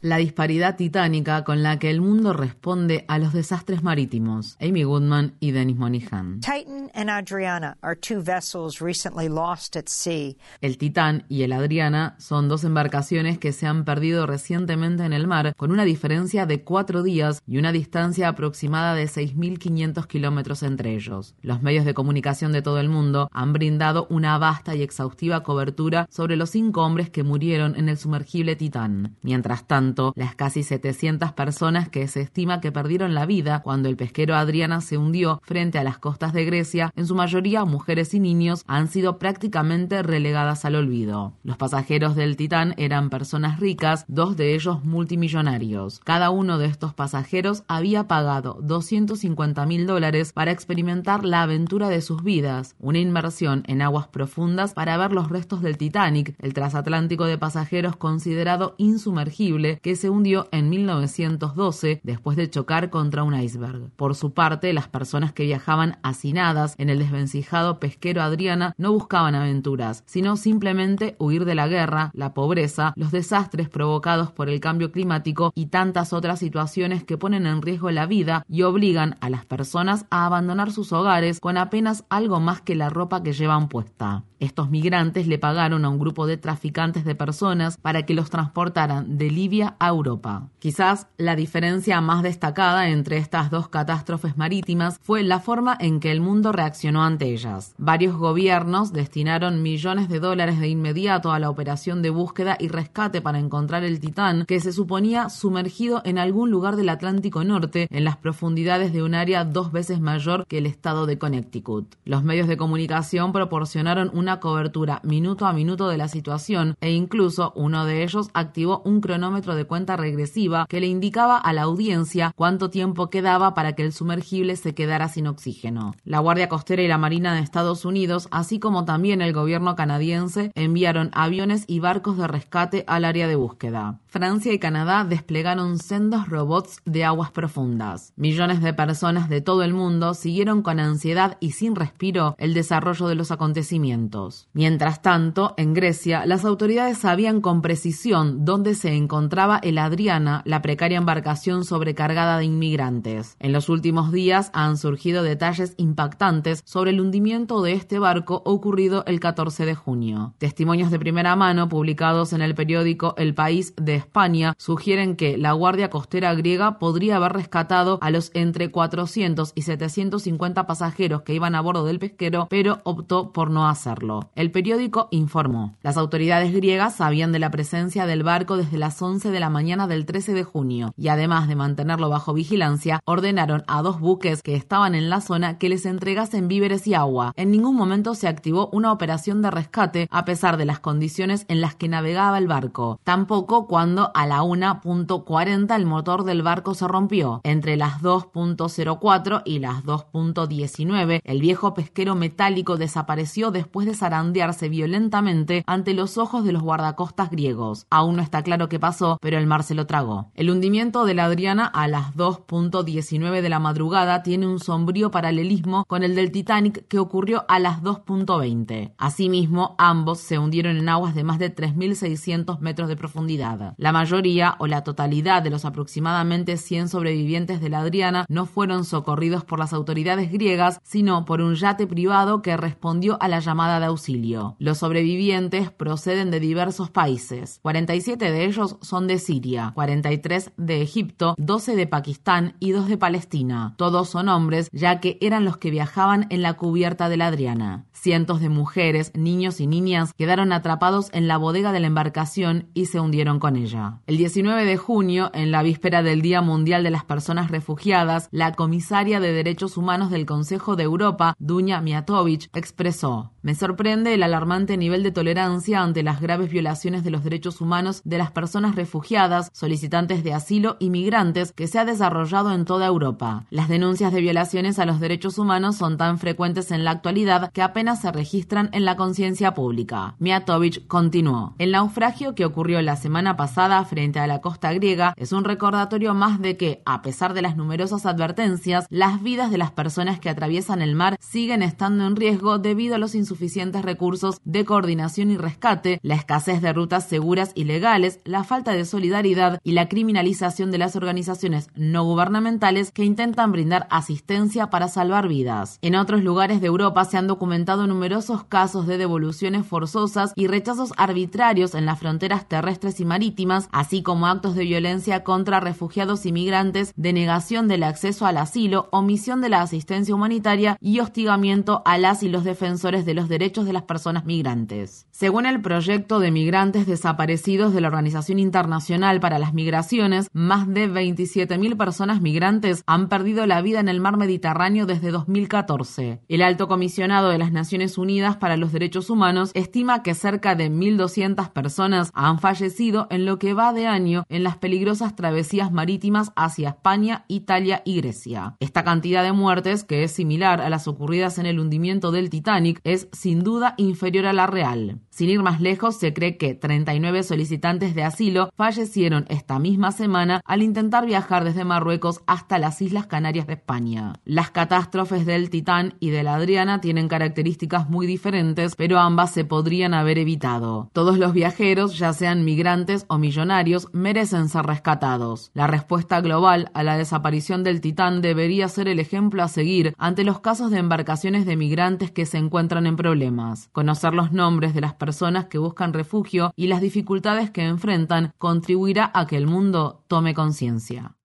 La disparidad titánica con la que el mundo responde a los desastres marítimos. Amy Goodman y Dennis Monihan. El Titán y el Adriana son dos embarcaciones que se han perdido recientemente en el mar con una diferencia de cuatro días y una distancia aproximada de 6.500 kilómetros entre ellos. Los medios de comunicación de todo el mundo han brindado una vasta y exhaustiva cobertura sobre los cinco hombres que murieron en el sumergible Titán. Mientras tanto, las casi 700 personas que se estima que perdieron la vida cuando el pesquero Adriana se hundió frente a las costas de Grecia, en su mayoría mujeres y niños, han sido prácticamente relegadas al olvido. Los pasajeros del Titán eran personas ricas, dos de ellos multimillonarios. Cada uno de estos pasajeros había pagado 250 mil dólares para experimentar la aventura de sus vidas, una inmersión en aguas profundas para ver los restos del Titanic, el transatlántico de pasajeros considerado insumergible que se hundió en 1912 después de chocar contra un iceberg. Por su parte, las personas que viajaban hacinadas en el desvencijado pesquero Adriana no buscaban aventuras, sino simplemente huir de la guerra, la pobreza, los desastres provocados por el cambio climático y tantas otras situaciones que ponen en riesgo la vida y obligan a las personas a abandonar sus hogares con apenas algo más que la ropa que llevan puesta. Estos migrantes le pagaron a un grupo de traficantes de personas para que los transportaran de Libia a Europa. Quizás la diferencia más destacada entre estas dos catástrofes marítimas fue la forma en que el mundo reaccionó ante ellas. Varios gobiernos destinaron millones de dólares de inmediato a la operación de búsqueda y rescate para encontrar el Titán, que se suponía sumergido en algún lugar del Atlántico Norte, en las profundidades de un área dos veces mayor que el estado de Connecticut. Los medios de comunicación proporcionaron una cobertura minuto a minuto de la situación e incluso uno de ellos activó un cronómetro de cuenta regresiva que le indicaba a la audiencia cuánto tiempo quedaba para que el sumergible se quedara sin oxígeno. La Guardia Costera y la Marina de Estados Unidos, así como también el gobierno canadiense, enviaron aviones y barcos de rescate al área de búsqueda. Francia y Canadá desplegaron sendos robots de aguas profundas. Millones de personas de todo el mundo siguieron con ansiedad y sin respiro el desarrollo de los acontecimientos. Mientras tanto, en Grecia, las autoridades sabían con precisión dónde se encontraba el Adriana, la precaria embarcación sobrecargada de inmigrantes. En los últimos días han surgido detalles impactantes sobre el hundimiento de este barco ocurrido el 14 de junio. Testimonios de primera mano publicados en el periódico El País de España sugieren que la Guardia Costera griega podría haber rescatado a los entre 400 y 750 pasajeros que iban a bordo del pesquero, pero optó por no hacerlo. Periódico informó. Las autoridades griegas sabían de la presencia del barco desde las 11 de la mañana del 13 de junio y además de mantenerlo bajo vigilancia, ordenaron a dos buques que estaban en la zona que les entregasen víveres y agua. En ningún momento se activó una operación de rescate a pesar de las condiciones en las que navegaba el barco. Tampoco cuando a la 1.40 el motor del barco se rompió. Entre las 2.04 y las 2.19 el viejo pesquero metálico desapareció después de violentamente ante los ojos de los guardacostas griegos. Aún no está claro qué pasó, pero el mar se lo tragó. El hundimiento de la Adriana a las 2.19 de la madrugada tiene un sombrío paralelismo con el del Titanic que ocurrió a las 2.20. Asimismo, ambos se hundieron en aguas de más de 3.600 metros de profundidad. La mayoría o la totalidad de los aproximadamente 100 sobrevivientes de la Adriana no fueron socorridos por las autoridades griegas, sino por un yate privado que respondió a la llamada de auxilio. Los sobrevivientes proceden de diversos países. 47 de ellos son de Siria, 43 de Egipto, 12 de Pakistán y 2 de Palestina. Todos son hombres, ya que eran los que viajaban en la cubierta de la Adriana. Cientos de mujeres, niños y niñas quedaron atrapados en la bodega de la embarcación y se hundieron con ella. El 19 de junio, en la víspera del Día Mundial de las Personas Refugiadas, la comisaria de Derechos Humanos del Consejo de Europa, Duña Miatovic, expresó: Me sorprende el alarmante nivel de tolerancia ante las graves violaciones de los derechos humanos de las personas refugiadas, solicitantes de asilo y migrantes que se ha desarrollado en toda Europa. Las denuncias de violaciones a los derechos humanos son tan frecuentes en la actualidad que apenas se registran en la conciencia pública. Miatovic continuó: El naufragio que ocurrió la semana pasada frente a la costa griega es un recordatorio más de que, a pesar de las numerosas advertencias, las vidas de las personas que atraviesan el mar siguen estando en riesgo debido a los insuficientes insuficientes recursos de coordinación y rescate, la escasez de rutas seguras y legales, la falta de solidaridad y la criminalización de las organizaciones no gubernamentales que intentan brindar asistencia para salvar vidas. En otros lugares de Europa se han documentado numerosos casos de devoluciones forzosas y rechazos arbitrarios en las fronteras terrestres y marítimas, así como actos de violencia contra refugiados y migrantes, denegación del acceso al asilo, omisión de la asistencia humanitaria y hostigamiento a las y los defensores de los derechos de las personas migrantes. Según el proyecto de migrantes desaparecidos de la Organización Internacional para las Migraciones, más de 27.000 personas migrantes han perdido la vida en el mar Mediterráneo desde 2014. El alto comisionado de las Naciones Unidas para los Derechos Humanos estima que cerca de 1.200 personas han fallecido en lo que va de año en las peligrosas travesías marítimas hacia España, Italia y Grecia. Esta cantidad de muertes, que es similar a las ocurridas en el hundimiento del Titanic, es sin duda inferior a la real. Sin ir más lejos, se cree que 39 solicitantes de asilo fallecieron esta misma semana al intentar viajar desde Marruecos hasta las Islas Canarias de España. Las catástrofes del Titán y de la Adriana tienen características muy diferentes, pero ambas se podrían haber evitado. Todos los viajeros, ya sean migrantes o millonarios, merecen ser rescatados. La respuesta global a la desaparición del Titán debería ser el ejemplo a seguir ante los casos de embarcaciones de migrantes que se encuentran en problemas. Conocer los nombres de las personas que buscan refugio y las dificultades que enfrentan contribuirá a que el mundo tome conciencia.